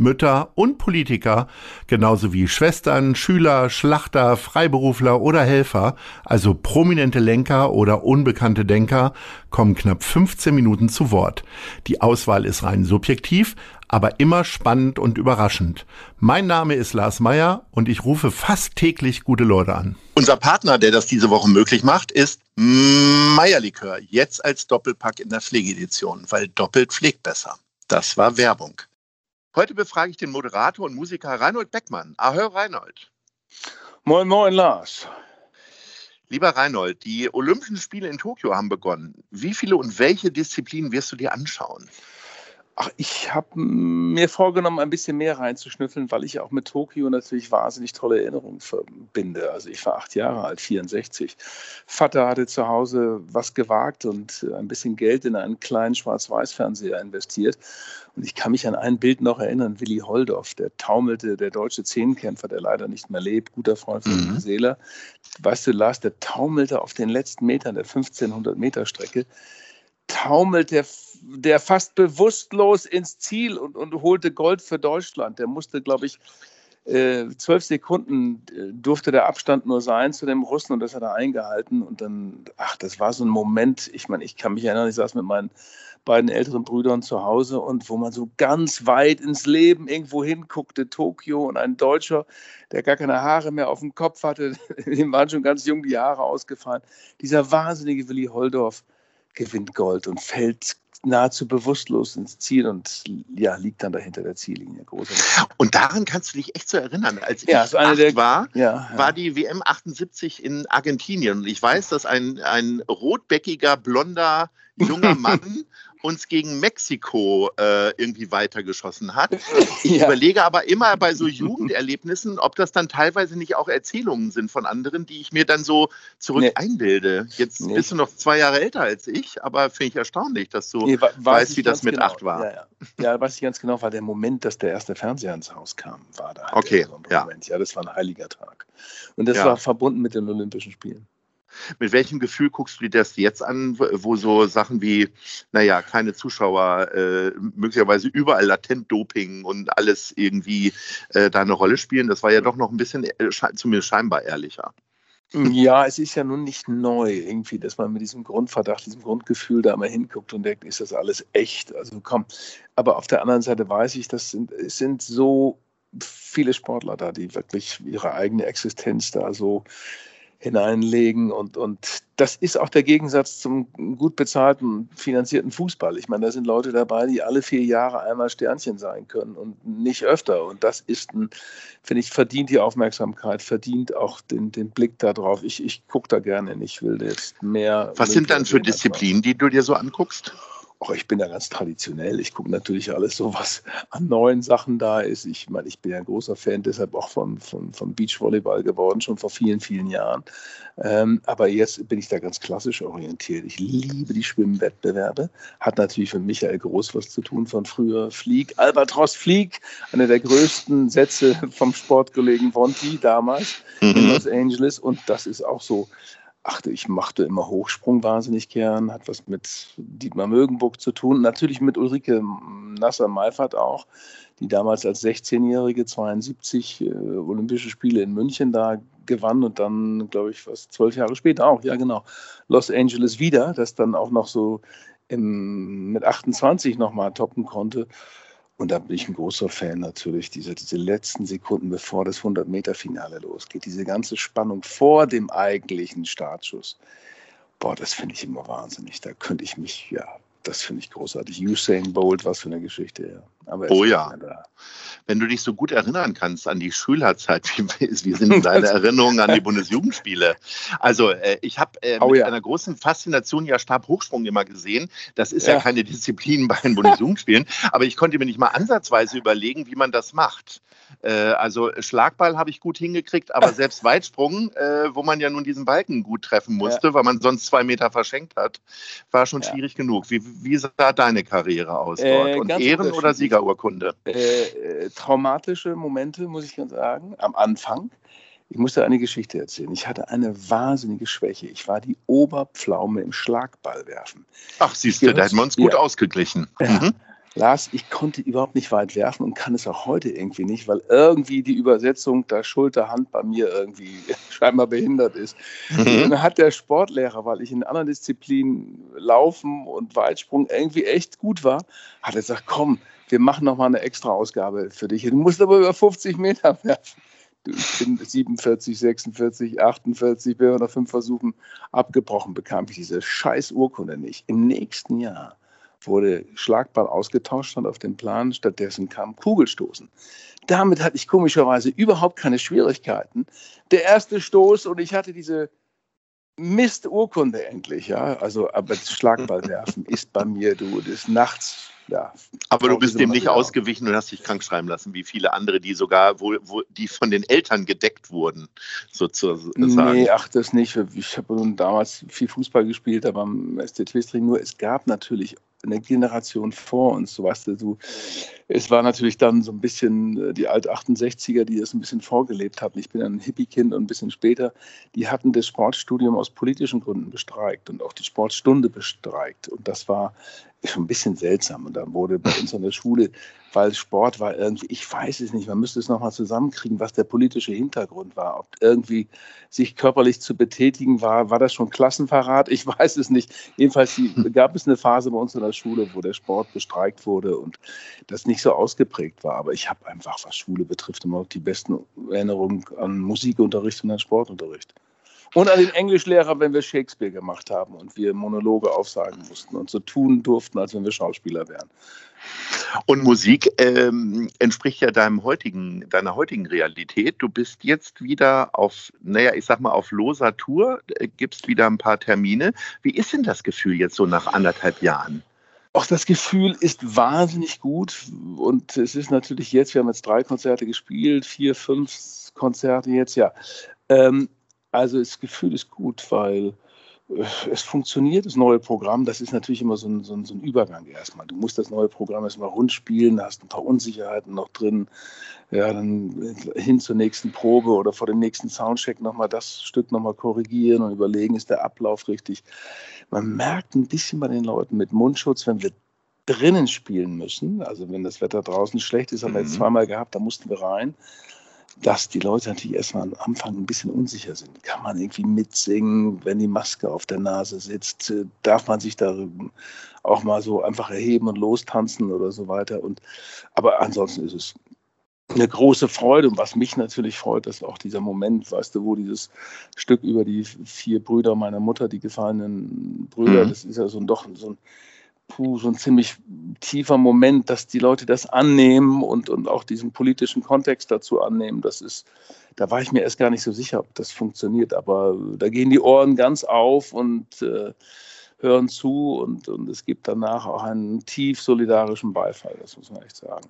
Mütter und Politiker, genauso wie Schwestern, Schüler, Schlachter, Freiberufler oder Helfer, also prominente Lenker oder unbekannte Denker, kommen knapp 15 Minuten zu Wort. Die Auswahl ist rein subjektiv, aber immer spannend und überraschend. Mein Name ist Lars Meyer und ich rufe fast täglich gute Leute an. Unser Partner, der das diese Woche möglich macht, ist Meierlikör. Jetzt als Doppelpack in der Pflegedition, weil doppelt pflegt besser. Das war Werbung. Heute befrage ich den Moderator und Musiker Reinhold Beckmann. Ahoi, Reinhold. Moin, moin, Lars. Lieber Reinhold, die Olympischen Spiele in Tokio haben begonnen. Wie viele und welche Disziplinen wirst du dir anschauen? Ach, ich habe mir vorgenommen, ein bisschen mehr reinzuschnüffeln, weil ich auch mit Tokio natürlich wahnsinnig tolle Erinnerungen verbinde. Also ich war acht Jahre alt, 64. Vater hatte zu Hause was gewagt und ein bisschen Geld in einen kleinen Schwarz-Weiß-Fernseher investiert. Und ich kann mich an ein Bild noch erinnern, Willi Holdorf, der taumelte, der deutsche Zehnkämpfer, der leider nicht mehr lebt, guter Freund von mhm. Seeler. Weißt du, Lars, der taumelte auf den letzten Metern der 1500 Meter Strecke taumelt der, der fast bewusstlos ins Ziel und, und holte Gold für Deutschland. Der musste, glaube ich, äh, zwölf Sekunden äh, durfte der Abstand nur sein zu dem Russen und das hat er eingehalten. Und dann, ach, das war so ein Moment, ich meine, ich kann mich erinnern, ich saß mit meinen beiden älteren Brüdern zu Hause und wo man so ganz weit ins Leben irgendwo hinguckte, Tokio und ein Deutscher, der gar keine Haare mehr auf dem Kopf hatte, dem waren schon ganz jung die Haare ausgefallen. Dieser wahnsinnige Willi Holdorf, gewinnt Gold und fällt nahezu bewusstlos ins Ziel und ja, liegt dann dahinter der Ziellinie. Großartig. Und daran kannst du dich echt so erinnern. Als ja, ich acht der, war, ja, ja. war die WM 78 in Argentinien. Und ich weiß, dass ein, ein rotbäckiger, blonder, junger Mann uns gegen Mexiko äh, irgendwie weitergeschossen hat. Ich ja. überlege aber immer bei so Jugenderlebnissen, ob das dann teilweise nicht auch Erzählungen sind von anderen, die ich mir dann so zurück nee. einbilde. Jetzt nee. bist du noch zwei Jahre älter als ich, aber finde ich erstaunlich, dass du nee, weißt, wie das mit genau. acht war. Ja, ja. ja, weiß ich ganz genau, war der Moment, dass der erste Fernseher ins Haus kam, war da. Okay, ja. Moment. ja, das war ein heiliger Tag. Und das war verbunden mit den Olympischen Spielen. Mit welchem Gefühl guckst du dir das jetzt an, wo so Sachen wie, naja, keine Zuschauer, äh, möglicherweise überall Latent-Doping und alles irgendwie äh, da eine Rolle spielen? Das war ja doch noch ein bisschen, äh, zumindest scheinbar ehrlicher. Ja, es ist ja nun nicht neu irgendwie, dass man mit diesem Grundverdacht, diesem Grundgefühl da mal hinguckt und denkt, ist das alles echt? Also komm, aber auf der anderen Seite weiß ich, das sind, es sind so viele Sportler da, die wirklich ihre eigene Existenz da so hineinlegen. Und, und das ist auch der Gegensatz zum gut bezahlten, finanzierten Fußball. Ich meine, da sind Leute dabei, die alle vier Jahre einmal Sternchen sein können und nicht öfter. Und das ist ein, finde ich, verdient die Aufmerksamkeit, verdient auch den, den Blick darauf. Ich, ich gucke da gerne hin. Ich will jetzt mehr. Was sind dann für Disziplinen, die du dir so anguckst? Auch ich bin da ganz traditionell. Ich gucke natürlich alles so, was an neuen Sachen da ist. Ich meine, ich bin ja ein großer Fan deshalb auch von, von, von Beachvolleyball geworden, schon vor vielen, vielen Jahren. Ähm, aber jetzt bin ich da ganz klassisch orientiert. Ich liebe die Schwimmwettbewerbe. Hat natürlich für Michael Groß was zu tun von früher. Flieg, Albatros Flieg, einer der größten Sätze vom Sportkollegen Vonti damals mhm. in Los Angeles. Und das ist auch so Ach, ich machte immer Hochsprung wahnsinnig gern, hat was mit Dietmar Mögenburg zu tun, natürlich mit Ulrike Nasser-Meifert auch, die damals als 16-Jährige 72 äh, Olympische Spiele in München da gewann und dann, glaube ich, was zwölf Jahre später auch, ja genau, Los Angeles wieder, das dann auch noch so im, mit 28 nochmal toppen konnte. Und da bin ich ein großer Fan natürlich, diese, diese letzten Sekunden, bevor das 100-Meter-Finale losgeht, diese ganze Spannung vor dem eigentlichen Startschuss. Boah, das finde ich immer wahnsinnig. Da könnte ich mich, ja, das finde ich großartig. Usain Bolt, was für eine Geschichte, ja. Aber oh ja. Wenn du dich so gut erinnern kannst an die Schülerzeit, wie, wie sind deine Erinnerungen an die Bundesjugendspiele? Also äh, ich habe äh, oh, mit ja. einer großen Faszination ja Stabhochsprung immer gesehen. Das ist ja, ja keine Disziplin bei den Bundesjugendspielen, aber ich konnte mir nicht mal ansatzweise überlegen, wie man das macht. Äh, also Schlagball habe ich gut hingekriegt, aber selbst Weitsprung, äh, wo man ja nun diesen Balken gut treffen musste, ja. weil man sonst zwei Meter verschenkt hat, war schon schwierig genug. Wie, wie sah deine Karriere aus äh, dort? Und Ehren- oder Siegerurkunde? Äh, traumatische Momente, muss ich ganz sagen, am Anfang. Ich musste eine Geschichte erzählen. Ich hatte eine wahnsinnige Schwäche. Ich war die Oberpflaume im Schlagballwerfen. Ach, siehst du, da hätten wir uns gut ja. ausgeglichen. Ja. Lars, ich konnte überhaupt nicht weit werfen und kann es auch heute irgendwie nicht, weil irgendwie die Übersetzung der Schulterhand bei mir irgendwie scheinbar behindert ist. Mhm. Und dann hat der Sportlehrer, weil ich in anderen Disziplinen Laufen und Weitsprung irgendwie echt gut war, hat er gesagt, komm, wir machen noch mal eine extra Ausgabe für dich. Du musst aber über 50 Meter werfen. Ich bin 47, 46, 48, bin nach fünf Versuchen abgebrochen, bekam ich diese scheiß Urkunde nicht. Im nächsten Jahr wurde Schlagball ausgetauscht und auf den Plan. Stattdessen kam Kugelstoßen. Damit hatte ich komischerweise überhaupt keine Schwierigkeiten. Der erste Stoß und ich hatte diese Misturkunde endlich, ja. Also, aber das Schlagballwerfen ist bei mir, du, des Nachts ja. Aber du bist dem nicht ausgewichen und hast dich krank schreiben lassen, wie viele andere, die sogar, wo, wo die von den Eltern gedeckt wurden, sozusagen. Nee, ach, das nicht. Ich habe nun damals viel Fußball gespielt, aber am SC Twistring nur. Es gab natürlich eine Generation vor uns, so weißt du, es war natürlich dann so ein bisschen äh, die Alt-68er, die das ein bisschen vorgelebt hatten. Ich bin ein Hippie-Kind und ein bisschen später, die hatten das Sportstudium aus politischen Gründen bestreikt und auch die Sportstunde bestreikt. Und das war ein bisschen seltsam. Und dann wurde bei uns an der Schule, weil Sport war irgendwie, ich weiß es nicht, man müsste es nochmal zusammenkriegen, was der politische Hintergrund war. Ob irgendwie sich körperlich zu betätigen war, war das schon Klassenverrat? Ich weiß es nicht. Jedenfalls die, gab es eine Phase bei uns in der Schule, wo der Sport bestreikt wurde und das nicht so ausgeprägt war. Aber ich habe einfach, was Schule betrifft, immer noch die besten Erinnerungen an Musikunterricht und an Sportunterricht. Und an den Englischlehrer, wenn wir Shakespeare gemacht haben und wir Monologe aufsagen mussten und so tun durften, als wenn wir Schauspieler wären. Und Musik ähm, entspricht ja deinem heutigen, deiner heutigen Realität. Du bist jetzt wieder auf, naja, ich sag mal, auf loser Tour, äh, gibst wieder ein paar Termine. Wie ist denn das Gefühl jetzt so nach anderthalb Jahren? Auch das Gefühl ist wahnsinnig gut und es ist natürlich jetzt, wir haben jetzt drei Konzerte gespielt, vier, fünf Konzerte jetzt, ja. Ähm, also das Gefühl ist gut, weil äh, es funktioniert, das neue Programm. Das ist natürlich immer so ein, so, ein, so ein, Übergang erstmal. Du musst das neue Programm erstmal rund spielen, da hast ein paar Unsicherheiten noch drin. Ja, dann hin zur nächsten Probe oder vor dem nächsten Soundcheck nochmal das Stück nochmal korrigieren und überlegen, ist der Ablauf richtig. Man merkt ein bisschen bei den Leuten mit Mundschutz, wenn wir drinnen spielen müssen, also wenn das Wetter draußen schlecht ist, haben wir jetzt mhm. zweimal gehabt, da mussten wir rein dass die Leute natürlich erstmal am Anfang ein bisschen unsicher sind. Kann man irgendwie mitsingen, wenn die Maske auf der Nase sitzt? Darf man sich da auch mal so einfach erheben und lostanzen oder so weiter? Und, aber ansonsten ist es eine große Freude und was mich natürlich freut, dass auch dieser Moment, weißt du, wo dieses Stück über die vier Brüder meiner Mutter, die gefallenen Brüder, mhm. das ist ja so ein, doch so ein puh, so ein ziemlich tiefer Moment, dass die Leute das annehmen und, und auch diesen politischen Kontext dazu annehmen. Das ist, da war ich mir erst gar nicht so sicher, ob das funktioniert. Aber da gehen die Ohren ganz auf und äh, hören zu und, und es gibt danach auch einen tief solidarischen Beifall, das muss man echt sagen.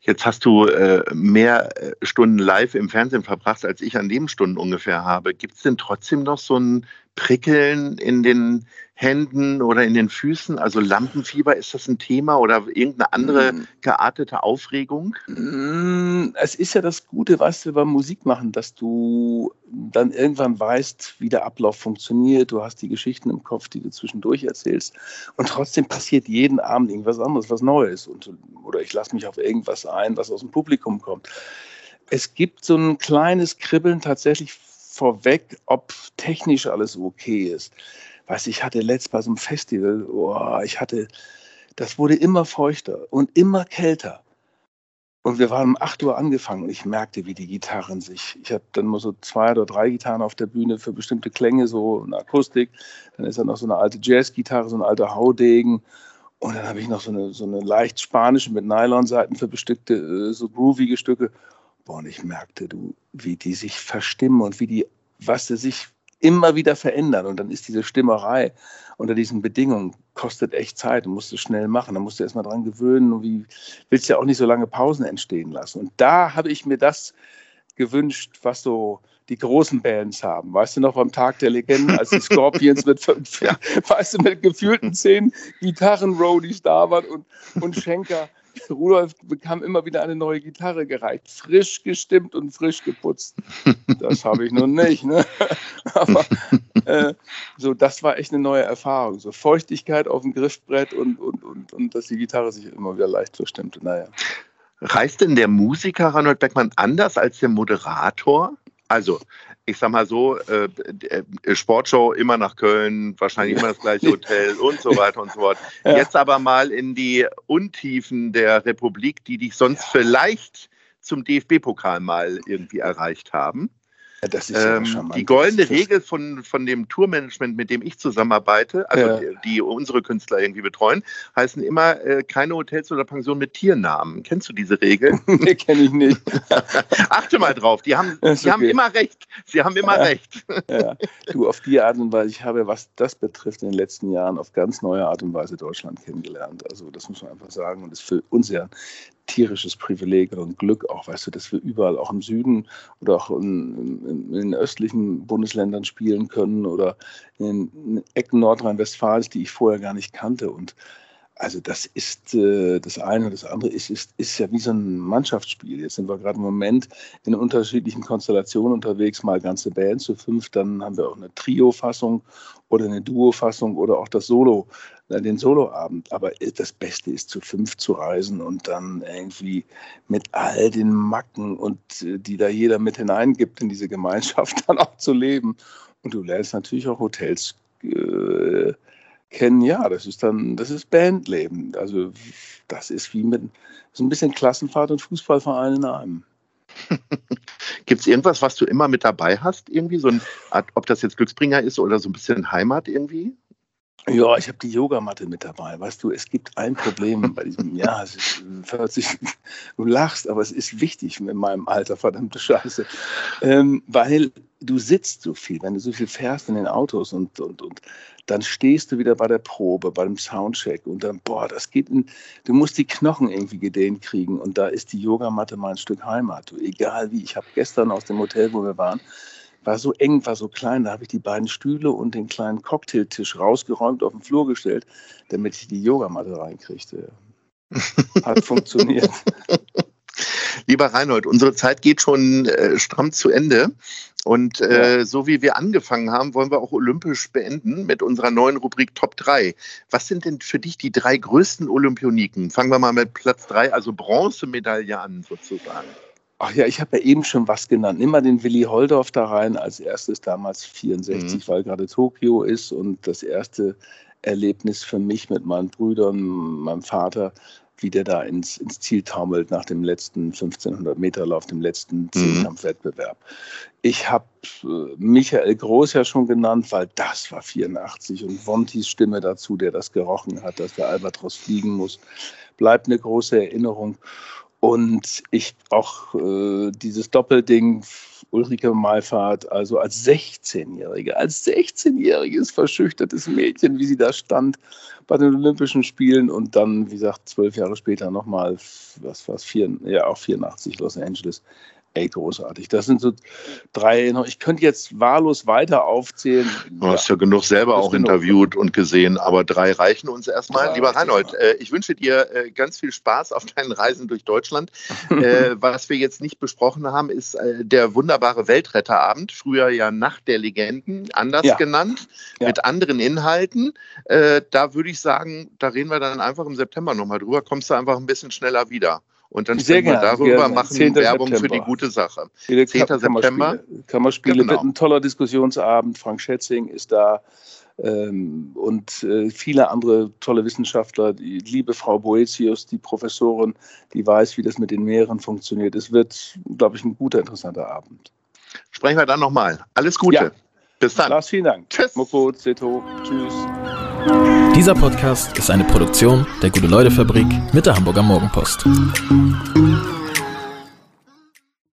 Jetzt hast du äh, mehr äh, Stunden live im Fernsehen verbracht, als ich an Nebenstunden ungefähr habe. Gibt es denn trotzdem noch so ein Prickeln in den Händen oder in den Füßen? Also Lampenfieber, ist das ein Thema oder irgendeine andere mm. geartete Aufregung? Mm, es ist ja das Gute, was wir beim Musik machen, dass du dann irgendwann weißt, wie der Ablauf funktioniert. Du hast die Geschichten im Kopf, die du zwischendurch erzählst. Und trotzdem passiert jeden Abend irgendwas anderes, was Neues. Und, oder ich lasse mich auf irgendwas ein, was aus dem Publikum kommt. Es gibt so ein kleines Kribbeln tatsächlich vorweg, ob technisch alles okay ist weiß ich hatte letzt bei so einem Festival, oh, ich hatte, das wurde immer feuchter und immer kälter. Und wir waren um 8 Uhr angefangen und ich merkte, wie die Gitarren sich. Ich habe dann mal so zwei oder drei Gitarren auf der Bühne für bestimmte Klänge, so eine Akustik. Dann ist da noch so eine alte Jazzgitarre, so ein alter Haudegen. Und dann habe ich noch so eine, so eine leicht spanische mit Nylonseiten für bestückte, äh, so groovige Stücke. Boah, und ich merkte, du, wie die sich verstimmen und wie die, was sie sich immer wieder verändern. Und dann ist diese Stimmerei unter diesen Bedingungen, kostet echt Zeit und musst es schnell machen. Da musst du erstmal dran gewöhnen und wie willst ja auch nicht so lange Pausen entstehen lassen. Und da habe ich mir das gewünscht, was so die großen Bands haben. Weißt du noch beim Tag der Legenden, als die Scorpions mit fünf, ja. weißt du, mit gefühlten zehn Gitarren-Roadies da waren und, und Schenker Rudolf bekam immer wieder eine neue Gitarre gereicht, frisch gestimmt und frisch geputzt. Das habe ich nun nicht. Ne? Aber äh, so, das war echt eine neue Erfahrung. So Feuchtigkeit auf dem Griffbrett und, und, und, und dass die Gitarre sich immer wieder leicht verstimmte. Naja. Reist denn der Musiker Reinhold Beckmann anders als der Moderator? Also, ich sag mal so, äh, äh, Sportshow immer nach Köln, wahrscheinlich immer das gleiche Hotel und so weiter und so fort. Ja. Jetzt aber mal in die Untiefen der Republik, die dich sonst ja. vielleicht zum DFB-Pokal mal irgendwie erreicht haben. Ja, das ist ähm, ja die goldene Regel von, von dem Tourmanagement, mit dem ich zusammenarbeite, also ja. die, die, unsere Künstler irgendwie betreuen, heißen immer äh, keine Hotels oder Pensionen mit Tiernamen. Kennst du diese Regel? nee, kenne ich nicht. Achte mal drauf, die haben, die okay. haben immer recht. Sie haben immer ja. recht. ja. Du, auf die Art und Weise, ich habe, was das betrifft, in den letzten Jahren auf ganz neue Art und Weise Deutschland kennengelernt. Also das muss man einfach sagen. Und ist für uns ja tierisches Privileg und Glück auch, weißt du, dass wir überall auch im Süden oder auch in, in, in den östlichen Bundesländern spielen können oder in, in Ecken Nordrhein-Westfalens, die ich vorher gar nicht kannte. Und also das ist äh, das eine und das andere ist, ist, ist ja wie so ein Mannschaftsspiel. Jetzt sind wir gerade im Moment in unterschiedlichen Konstellationen unterwegs, mal ganze Bands zu fünf, dann haben wir auch eine Trio-Fassung oder eine Duo-Fassung oder auch das Solo, äh, den Soloabend. Aber das Beste ist zu fünf zu reisen und dann irgendwie mit all den Macken und äh, die da jeder mit hineingibt in diese Gemeinschaft dann auch zu leben. Und du lernst natürlich auch Hotels äh, kennen, ja, das ist dann, das ist Bandleben. Also das ist wie mit so ein bisschen Klassenfahrt und Fußballverein in einem. Gibt es irgendwas, was du immer mit dabei hast? Irgendwie so ein, ob das jetzt Glücksbringer ist oder so ein bisschen Heimat irgendwie? Ja, ich habe die Yogamatte mit dabei. Weißt du, es gibt ein Problem bei diesem, ja, es ist, sich, du lachst, aber es ist wichtig in meinem Alter, verdammte Scheiße. Ähm, weil du sitzt so viel, wenn du so viel fährst in den Autos und, und, und dann stehst du wieder bei der Probe, bei dem Soundcheck und dann, boah, das geht in, du musst die Knochen irgendwie gedehnt kriegen und da ist die Yogamatte mal ein Stück Heimat. Du, egal wie, ich habe gestern aus dem Hotel, wo wir waren, war so eng, war so klein, da habe ich die beiden Stühle und den kleinen Cocktailtisch rausgeräumt, auf den Flur gestellt, damit ich die Yogamatte reinkriegte. Hat funktioniert. Lieber Reinhold, unsere Zeit geht schon äh, stramm zu Ende. Und äh, ja. so wie wir angefangen haben, wollen wir auch olympisch beenden mit unserer neuen Rubrik Top 3. Was sind denn für dich die drei größten Olympioniken? Fangen wir mal mit Platz 3, also Bronzemedaille an sozusagen. Ach ja, ich habe ja eben schon was genannt. Nimm mal den Willi Holdorf da rein als erstes damals 64, mhm. weil gerade Tokio ist und das erste Erlebnis für mich mit meinen Brüdern, meinem Vater wie der da ins, ins Ziel taumelt nach dem letzten 1500 Meter Lauf, dem letzten mhm. Zehnkampfwettbewerb. Ich habe äh, Michael Groß ja schon genannt, weil das war 84 und Wontis Stimme dazu, der das gerochen hat, dass der Albatros fliegen muss, bleibt eine große Erinnerung. Und ich auch äh, dieses Doppelding Ulrike Malfahrt, also als 16-Jährige, als 16-jähriges verschüchtertes Mädchen, wie sie da stand bei den Olympischen Spielen und dann, wie gesagt, zwölf Jahre später nochmal, was war es, ja, auch 84 Los Angeles Ey, großartig. Das sind so drei, ich könnte jetzt wahllos weiter aufzählen. Du hast ja, ja genug selber auch genug. interviewt und gesehen, aber drei reichen uns erstmal. Ja, Lieber Reinhold, äh, ich wünsche dir äh, ganz viel Spaß auf deinen Reisen durch Deutschland. äh, was wir jetzt nicht besprochen haben, ist der wunderbare Weltretterabend, früher ja Nacht der Legenden, anders ja. genannt, mit anderen Inhalten. Da würde ich sagen, da reden wir dann einfach im September nochmal drüber, kommst du einfach ein bisschen schneller wieder. Und dann Sehr wir darüber, gerne. machen Werbung September. für die gute Sache. 10. September. Kammerspiele genau. wird ein toller Diskussionsabend. Frank Schätzing ist da ähm, und äh, viele andere tolle Wissenschaftler. Die liebe Frau Boetius, die Professorin, die weiß, wie das mit den Meeren funktioniert. Es wird, glaube ich, ein guter, interessanter Abend. Sprechen wir dann nochmal. Alles Gute. Ja. Bis dann. Lars, vielen Dank. Tschüss. Moko, Zeto. Tschüss. Dieser Podcast ist eine Produktion der Gute-Leute-Fabrik mit der Hamburger Morgenpost.